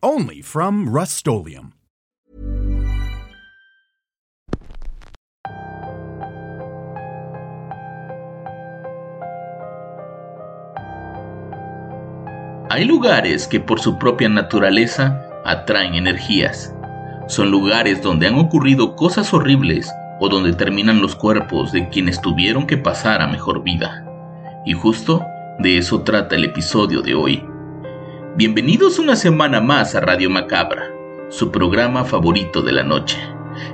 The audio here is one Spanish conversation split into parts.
Only from Rust Hay lugares que por su propia naturaleza atraen energías. Son lugares donde han ocurrido cosas horribles o donde terminan los cuerpos de quienes tuvieron que pasar a mejor vida. Y justo de eso trata el episodio de hoy. Bienvenidos una semana más a Radio Macabra, su programa favorito de la noche.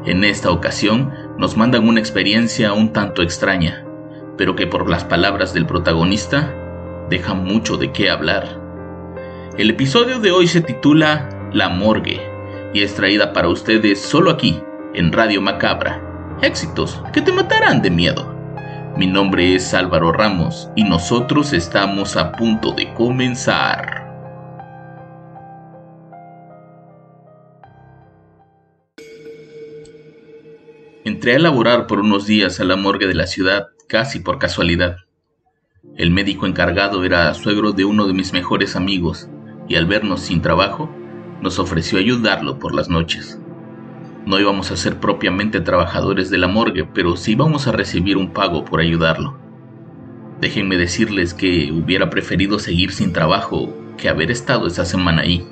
En esta ocasión nos mandan una experiencia un tanto extraña, pero que por las palabras del protagonista deja mucho de qué hablar. El episodio de hoy se titula La Morgue y es traída para ustedes solo aquí, en Radio Macabra. Éxitos que te matarán de miedo. Mi nombre es Álvaro Ramos y nosotros estamos a punto de comenzar. Entré a laborar por unos días a la morgue de la ciudad casi por casualidad. El médico encargado era suegro de uno de mis mejores amigos y al vernos sin trabajo, nos ofreció ayudarlo por las noches. No íbamos a ser propiamente trabajadores de la morgue, pero sí íbamos a recibir un pago por ayudarlo. Déjenme decirles que hubiera preferido seguir sin trabajo que haber estado esa semana ahí.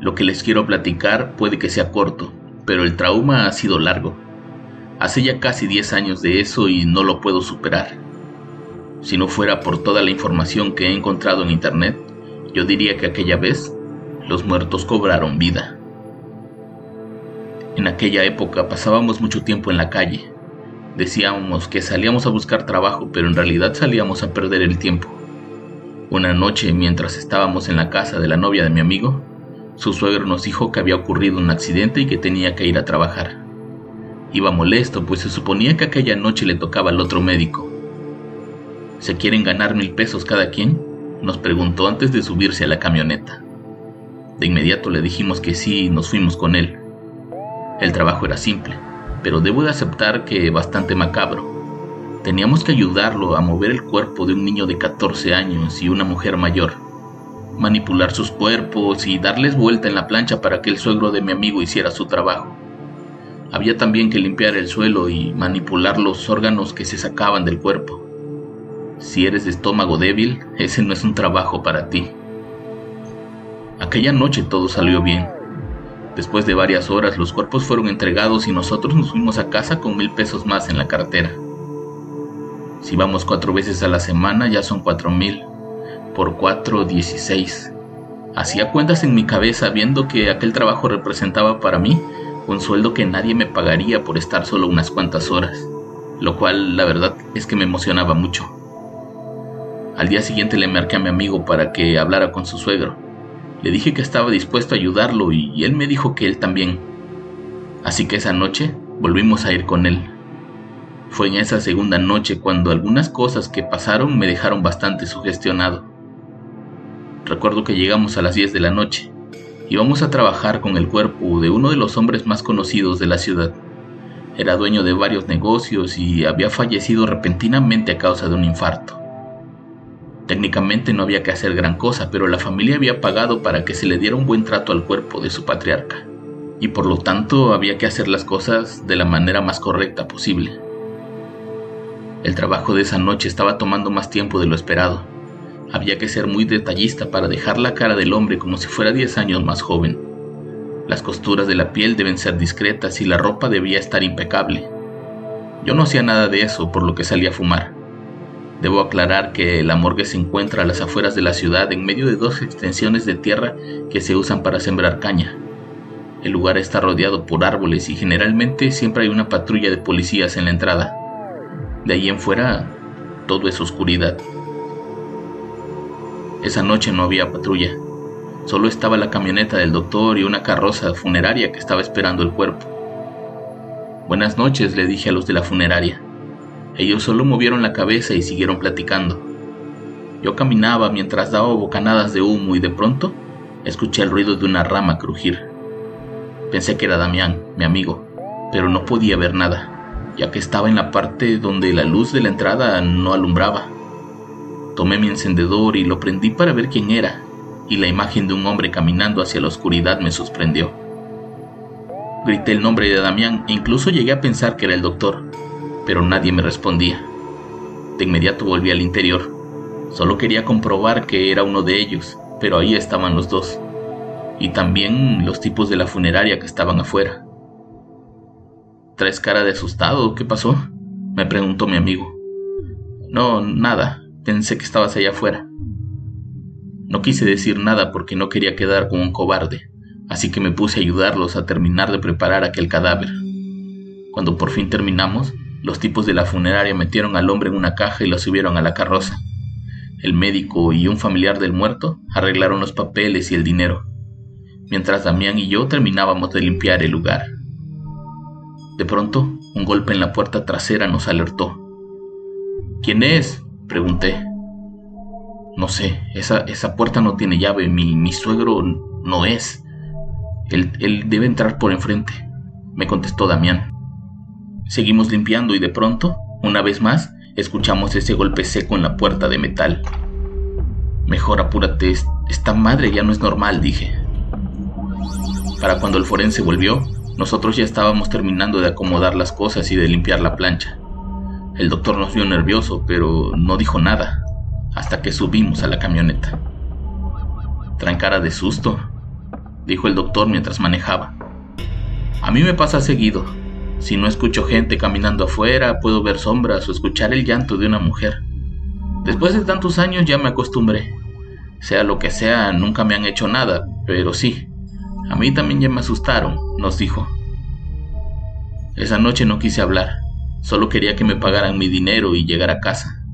Lo que les quiero platicar puede que sea corto, pero el trauma ha sido largo. Hace ya casi 10 años de eso y no lo puedo superar. Si no fuera por toda la información que he encontrado en Internet, yo diría que aquella vez los muertos cobraron vida. En aquella época pasábamos mucho tiempo en la calle. Decíamos que salíamos a buscar trabajo, pero en realidad salíamos a perder el tiempo. Una noche, mientras estábamos en la casa de la novia de mi amigo, su suegro nos dijo que había ocurrido un accidente y que tenía que ir a trabajar. Iba molesto, pues se suponía que aquella noche le tocaba al otro médico. ¿Se quieren ganar mil pesos cada quien? nos preguntó antes de subirse a la camioneta. De inmediato le dijimos que sí y nos fuimos con él. El trabajo era simple, pero debo de aceptar que bastante macabro. Teníamos que ayudarlo a mover el cuerpo de un niño de 14 años y una mujer mayor, manipular sus cuerpos y darles vuelta en la plancha para que el suegro de mi amigo hiciera su trabajo. Había también que limpiar el suelo y manipular los órganos que se sacaban del cuerpo. Si eres de estómago débil, ese no es un trabajo para ti. Aquella noche todo salió bien. Después de varias horas los cuerpos fueron entregados y nosotros nos fuimos a casa con mil pesos más en la cartera. Si vamos cuatro veces a la semana ya son cuatro mil. Por cuatro, dieciséis. Hacía cuentas en mi cabeza viendo que aquel trabajo representaba para mí un sueldo que nadie me pagaría por estar solo unas cuantas horas, lo cual la verdad es que me emocionaba mucho. Al día siguiente le marqué a mi amigo para que hablara con su suegro. Le dije que estaba dispuesto a ayudarlo y él me dijo que él también. Así que esa noche volvimos a ir con él. Fue en esa segunda noche cuando algunas cosas que pasaron me dejaron bastante sugestionado. Recuerdo que llegamos a las 10 de la noche. Íbamos a trabajar con el cuerpo de uno de los hombres más conocidos de la ciudad. Era dueño de varios negocios y había fallecido repentinamente a causa de un infarto. Técnicamente no había que hacer gran cosa, pero la familia había pagado para que se le diera un buen trato al cuerpo de su patriarca, y por lo tanto había que hacer las cosas de la manera más correcta posible. El trabajo de esa noche estaba tomando más tiempo de lo esperado. Había que ser muy detallista para dejar la cara del hombre como si fuera 10 años más joven. Las costuras de la piel deben ser discretas y la ropa debía estar impecable. Yo no hacía nada de eso, por lo que salía a fumar. Debo aclarar que la morgue se encuentra a las afueras de la ciudad en medio de dos extensiones de tierra que se usan para sembrar caña. El lugar está rodeado por árboles y generalmente siempre hay una patrulla de policías en la entrada. De ahí en fuera, todo es oscuridad. Esa noche no había patrulla. Solo estaba la camioneta del doctor y una carroza funeraria que estaba esperando el cuerpo. Buenas noches, le dije a los de la funeraria. Ellos solo movieron la cabeza y siguieron platicando. Yo caminaba mientras daba bocanadas de humo y de pronto escuché el ruido de una rama crujir. Pensé que era Damián, mi amigo, pero no podía ver nada, ya que estaba en la parte donde la luz de la entrada no alumbraba. Tomé mi encendedor y lo prendí para ver quién era, y la imagen de un hombre caminando hacia la oscuridad me sorprendió. Grité el nombre de Damián e incluso llegué a pensar que era el doctor, pero nadie me respondía. De inmediato volví al interior. Solo quería comprobar que era uno de ellos, pero ahí estaban los dos. Y también los tipos de la funeraria que estaban afuera. ¿Traes cara de asustado? ¿Qué pasó? me preguntó mi amigo. No, nada. Pensé que estabas allá afuera. No quise decir nada porque no quería quedar como un cobarde, así que me puse a ayudarlos a terminar de preparar aquel cadáver. Cuando por fin terminamos, los tipos de la funeraria metieron al hombre en una caja y lo subieron a la carroza. El médico y un familiar del muerto arreglaron los papeles y el dinero, mientras Damián y yo terminábamos de limpiar el lugar. De pronto, un golpe en la puerta trasera nos alertó. ¿Quién es? Pregunté. No sé, esa, esa puerta no tiene llave, mi, mi suegro no es. Él, él debe entrar por enfrente, me contestó Damián. Seguimos limpiando y de pronto, una vez más, escuchamos ese golpe seco en la puerta de metal. Mejor apúrate, esta madre ya no es normal, dije. Para cuando el forense volvió, nosotros ya estábamos terminando de acomodar las cosas y de limpiar la plancha. El doctor nos vio nervioso, pero no dijo nada, hasta que subimos a la camioneta. Traen cara de susto, dijo el doctor mientras manejaba. A mí me pasa seguido, si no escucho gente caminando afuera, puedo ver sombras o escuchar el llanto de una mujer. Después de tantos años ya me acostumbré. Sea lo que sea, nunca me han hecho nada, pero sí, a mí también ya me asustaron, nos dijo. Esa noche no quise hablar, solo quería que me pagaran mi dinero y llegar a casa.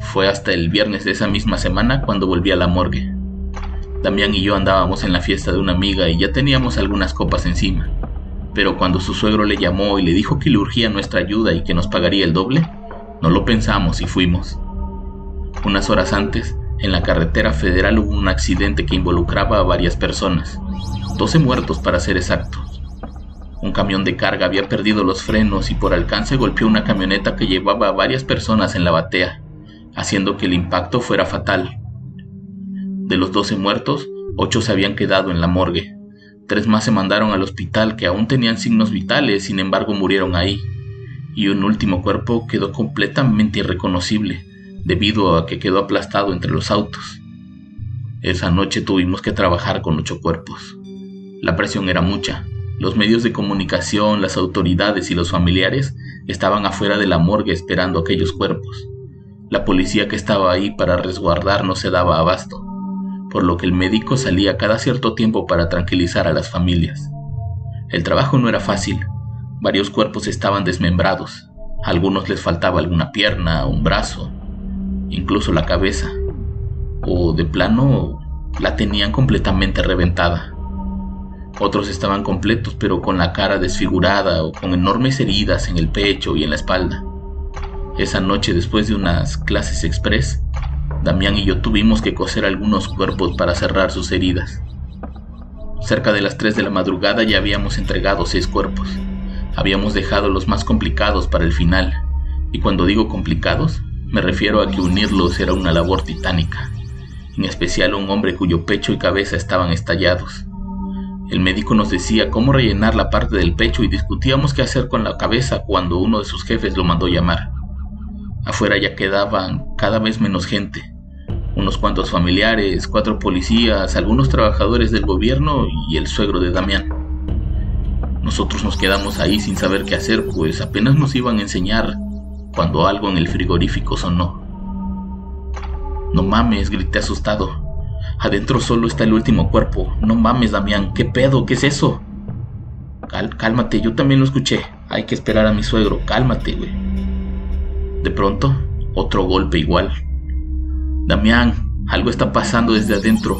Fue hasta el viernes de esa misma semana cuando volví a la morgue. Damián y yo andábamos en la fiesta de una amiga y ya teníamos algunas copas encima pero cuando su suegro le llamó y le dijo que le urgía nuestra ayuda y que nos pagaría el doble, no lo pensamos y fuimos. Unas horas antes, en la carretera federal hubo un accidente que involucraba a varias personas, 12 muertos para ser exactos. Un camión de carga había perdido los frenos y por alcance golpeó una camioneta que llevaba a varias personas en la batea, haciendo que el impacto fuera fatal. De los 12 muertos, 8 se habían quedado en la morgue. Tres más se mandaron al hospital que aún tenían signos vitales, sin embargo murieron ahí. Y un último cuerpo quedó completamente irreconocible, debido a que quedó aplastado entre los autos. Esa noche tuvimos que trabajar con ocho cuerpos. La presión era mucha. Los medios de comunicación, las autoridades y los familiares estaban afuera de la morgue esperando aquellos cuerpos. La policía que estaba ahí para resguardar no se daba abasto por lo que el médico salía cada cierto tiempo para tranquilizar a las familias. El trabajo no era fácil, varios cuerpos estaban desmembrados, a algunos les faltaba alguna pierna, un brazo, incluso la cabeza, o de plano la tenían completamente reventada. Otros estaban completos pero con la cara desfigurada o con enormes heridas en el pecho y en la espalda. Esa noche después de unas clases express, Damián y yo tuvimos que coser algunos cuerpos para cerrar sus heridas. Cerca de las 3 de la madrugada ya habíamos entregado seis cuerpos. Habíamos dejado los más complicados para el final, y cuando digo complicados, me refiero a que unirlos era una labor titánica, en especial un hombre cuyo pecho y cabeza estaban estallados. El médico nos decía cómo rellenar la parte del pecho y discutíamos qué hacer con la cabeza cuando uno de sus jefes lo mandó llamar. Afuera ya quedaban cada vez menos gente, unos cuantos familiares, cuatro policías, algunos trabajadores del gobierno y el suegro de Damián. Nosotros nos quedamos ahí sin saber qué hacer, pues apenas nos iban a enseñar cuando algo en el frigorífico sonó. No mames, grité asustado. Adentro solo está el último cuerpo. No mames, Damián, ¿qué pedo? ¿Qué es eso? cálmate, yo también lo escuché. Hay que esperar a mi suegro. Cálmate, güey. De pronto, otro golpe igual. Damián, algo está pasando desde adentro.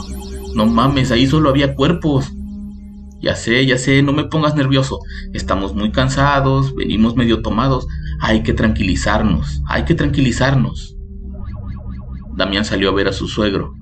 No mames, ahí solo había cuerpos. Ya sé, ya sé, no me pongas nervioso. Estamos muy cansados, venimos medio tomados. Hay que tranquilizarnos, hay que tranquilizarnos. Damián salió a ver a su suegro,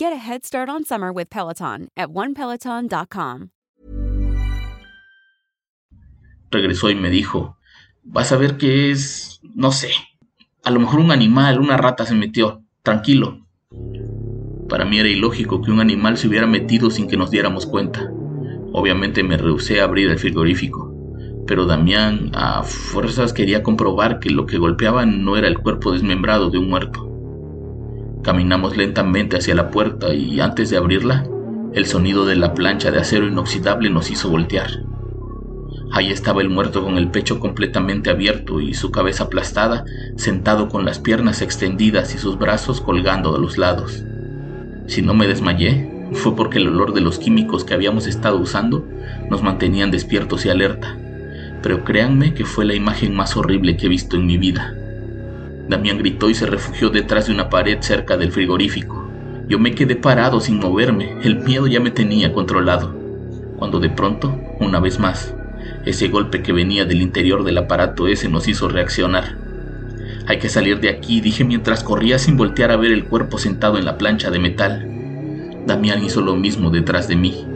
Get a head start on summer with Peloton at onepeloton.com. Regresó y me dijo, vas a ver que es, no sé, a lo mejor un animal, una rata se metió, tranquilo. Para mí era ilógico que un animal se hubiera metido sin que nos diéramos cuenta. Obviamente me rehusé a abrir el frigorífico, pero Damián a fuerzas quería comprobar que lo que golpeaba no era el cuerpo desmembrado de un muerto. Caminamos lentamente hacia la puerta y antes de abrirla, el sonido de la plancha de acero inoxidable nos hizo voltear. Ahí estaba el muerto con el pecho completamente abierto y su cabeza aplastada, sentado con las piernas extendidas y sus brazos colgando a los lados. Si no me desmayé, fue porque el olor de los químicos que habíamos estado usando nos mantenían despiertos y alerta. Pero créanme que fue la imagen más horrible que he visto en mi vida. Damián gritó y se refugió detrás de una pared cerca del frigorífico. Yo me quedé parado sin moverme, el miedo ya me tenía controlado. Cuando de pronto, una vez más, ese golpe que venía del interior del aparato ese nos hizo reaccionar. Hay que salir de aquí, dije mientras corría sin voltear a ver el cuerpo sentado en la plancha de metal. Damián hizo lo mismo detrás de mí.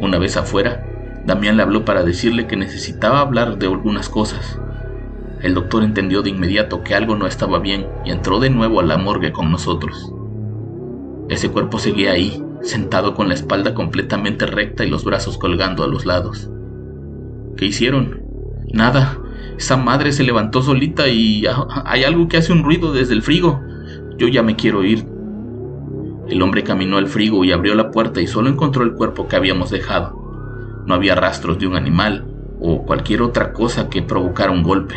Una vez afuera, Damián le habló para decirle que necesitaba hablar de algunas cosas. El doctor entendió de inmediato que algo no estaba bien y entró de nuevo a la morgue con nosotros. Ese cuerpo seguía ahí, sentado con la espalda completamente recta y los brazos colgando a los lados. ¿Qué hicieron? Nada. Esa madre se levantó solita y hay algo que hace un ruido desde el frigo. Yo ya me quiero ir. El hombre caminó al frigo y abrió la puerta y solo encontró el cuerpo que habíamos dejado. No había rastros de un animal o cualquier otra cosa que provocara un golpe.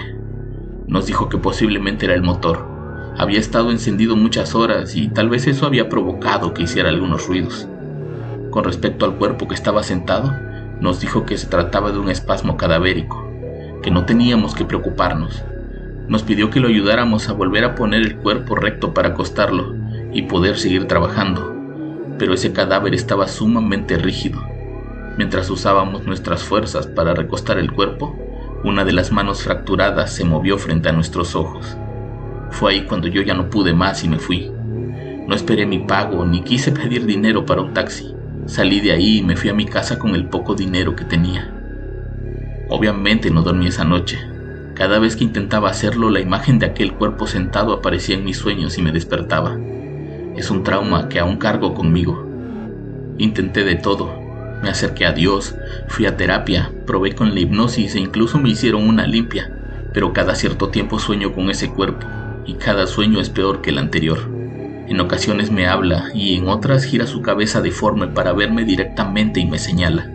Nos dijo que posiblemente era el motor. Había estado encendido muchas horas y tal vez eso había provocado que hiciera algunos ruidos. Con respecto al cuerpo que estaba sentado, nos dijo que se trataba de un espasmo cadavérico, que no teníamos que preocuparnos. Nos pidió que lo ayudáramos a volver a poner el cuerpo recto para acostarlo y poder seguir trabajando, pero ese cadáver estaba sumamente rígido. Mientras usábamos nuestras fuerzas para recostar el cuerpo, una de las manos fracturadas se movió frente a nuestros ojos. Fue ahí cuando yo ya no pude más y me fui. No esperé mi pago ni quise pedir dinero para un taxi. Salí de ahí y me fui a mi casa con el poco dinero que tenía. Obviamente no dormí esa noche. Cada vez que intentaba hacerlo, la imagen de aquel cuerpo sentado aparecía en mis sueños y me despertaba. Es un trauma que aún cargo conmigo. Intenté de todo, me acerqué a Dios, fui a terapia, probé con la hipnosis e incluso me hicieron una limpia, pero cada cierto tiempo sueño con ese cuerpo y cada sueño es peor que el anterior. En ocasiones me habla y en otras gira su cabeza deforme para verme directamente y me señala.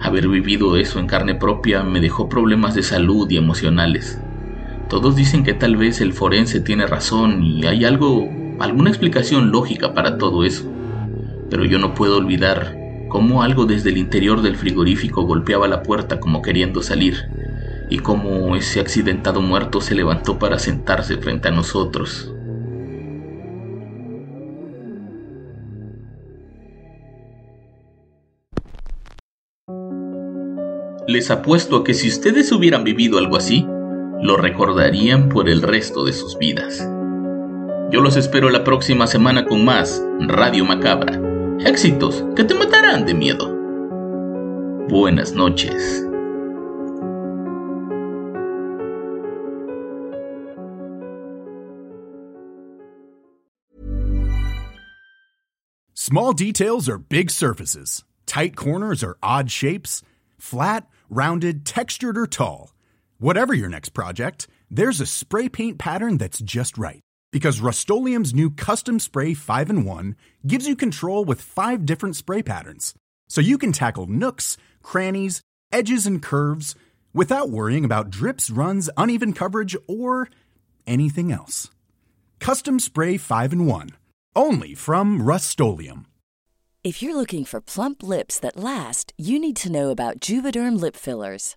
Haber vivido eso en carne propia me dejó problemas de salud y emocionales. Todos dicen que tal vez el forense tiene razón y hay algo, alguna explicación lógica para todo eso. Pero yo no puedo olvidar cómo algo desde el interior del frigorífico golpeaba la puerta como queriendo salir, y cómo ese accidentado muerto se levantó para sentarse frente a nosotros. Les apuesto a que si ustedes hubieran vivido algo así, lo recordarían por el resto de sus vidas. Yo los espero la próxima semana con más Radio Macabra éxitos que te matarán de miedo. Buenas noches. Small details are big surfaces. Tight corners are odd shapes. Flat, rounded, textured, or tall. Whatever your next project, there's a spray paint pattern that's just right because Rust new Custom Spray 5 in 1 gives you control with five different spray patterns. So you can tackle nooks, crannies, edges, and curves without worrying about drips, runs, uneven coverage, or anything else. Custom Spray 5 in 1. Only from Rust If you're looking for plump lips that last, you need to know about Juvederm lip fillers.